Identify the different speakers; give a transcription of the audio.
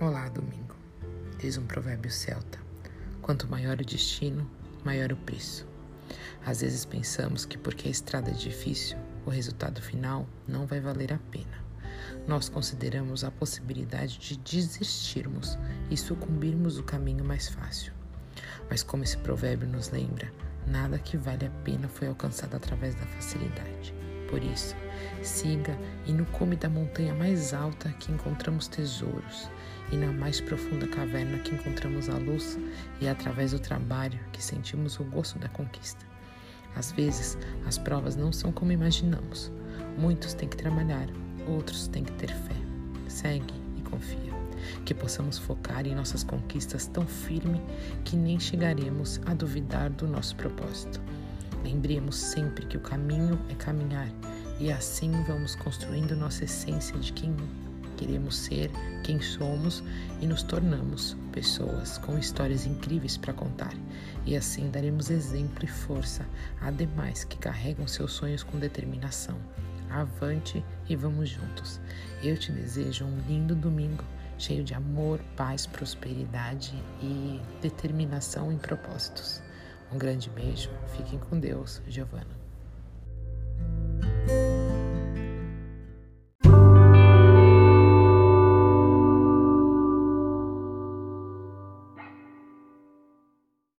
Speaker 1: Olá, domingo. Diz um provérbio celta: quanto maior o destino, maior o preço. Às vezes pensamos que porque a estrada é difícil, o resultado final não vai valer a pena. Nós consideramos a possibilidade de desistirmos e sucumbirmos o caminho mais fácil. Mas como esse provérbio nos lembra, nada que vale a pena foi alcançado através da facilidade. Por isso, siga e no cume da montanha mais alta que encontramos tesouros, e na mais profunda caverna que encontramos a luz, e através do trabalho que sentimos o gosto da conquista. Às vezes, as provas não são como imaginamos. Muitos têm que trabalhar, outros têm que ter fé. Segue e confia. Que possamos focar em nossas conquistas tão firme que nem chegaremos a duvidar do nosso propósito. Lembremos sempre que o caminho é caminhar e assim vamos construindo nossa essência de quem queremos ser, quem somos e nos tornamos pessoas com histórias incríveis para contar. E assim daremos exemplo e força a demais que carregam seus sonhos com determinação. Avante e vamos juntos. Eu te desejo um lindo domingo cheio de amor, paz, prosperidade e determinação em propósitos. Um grande beijo, fiquem com Deus, Giovana.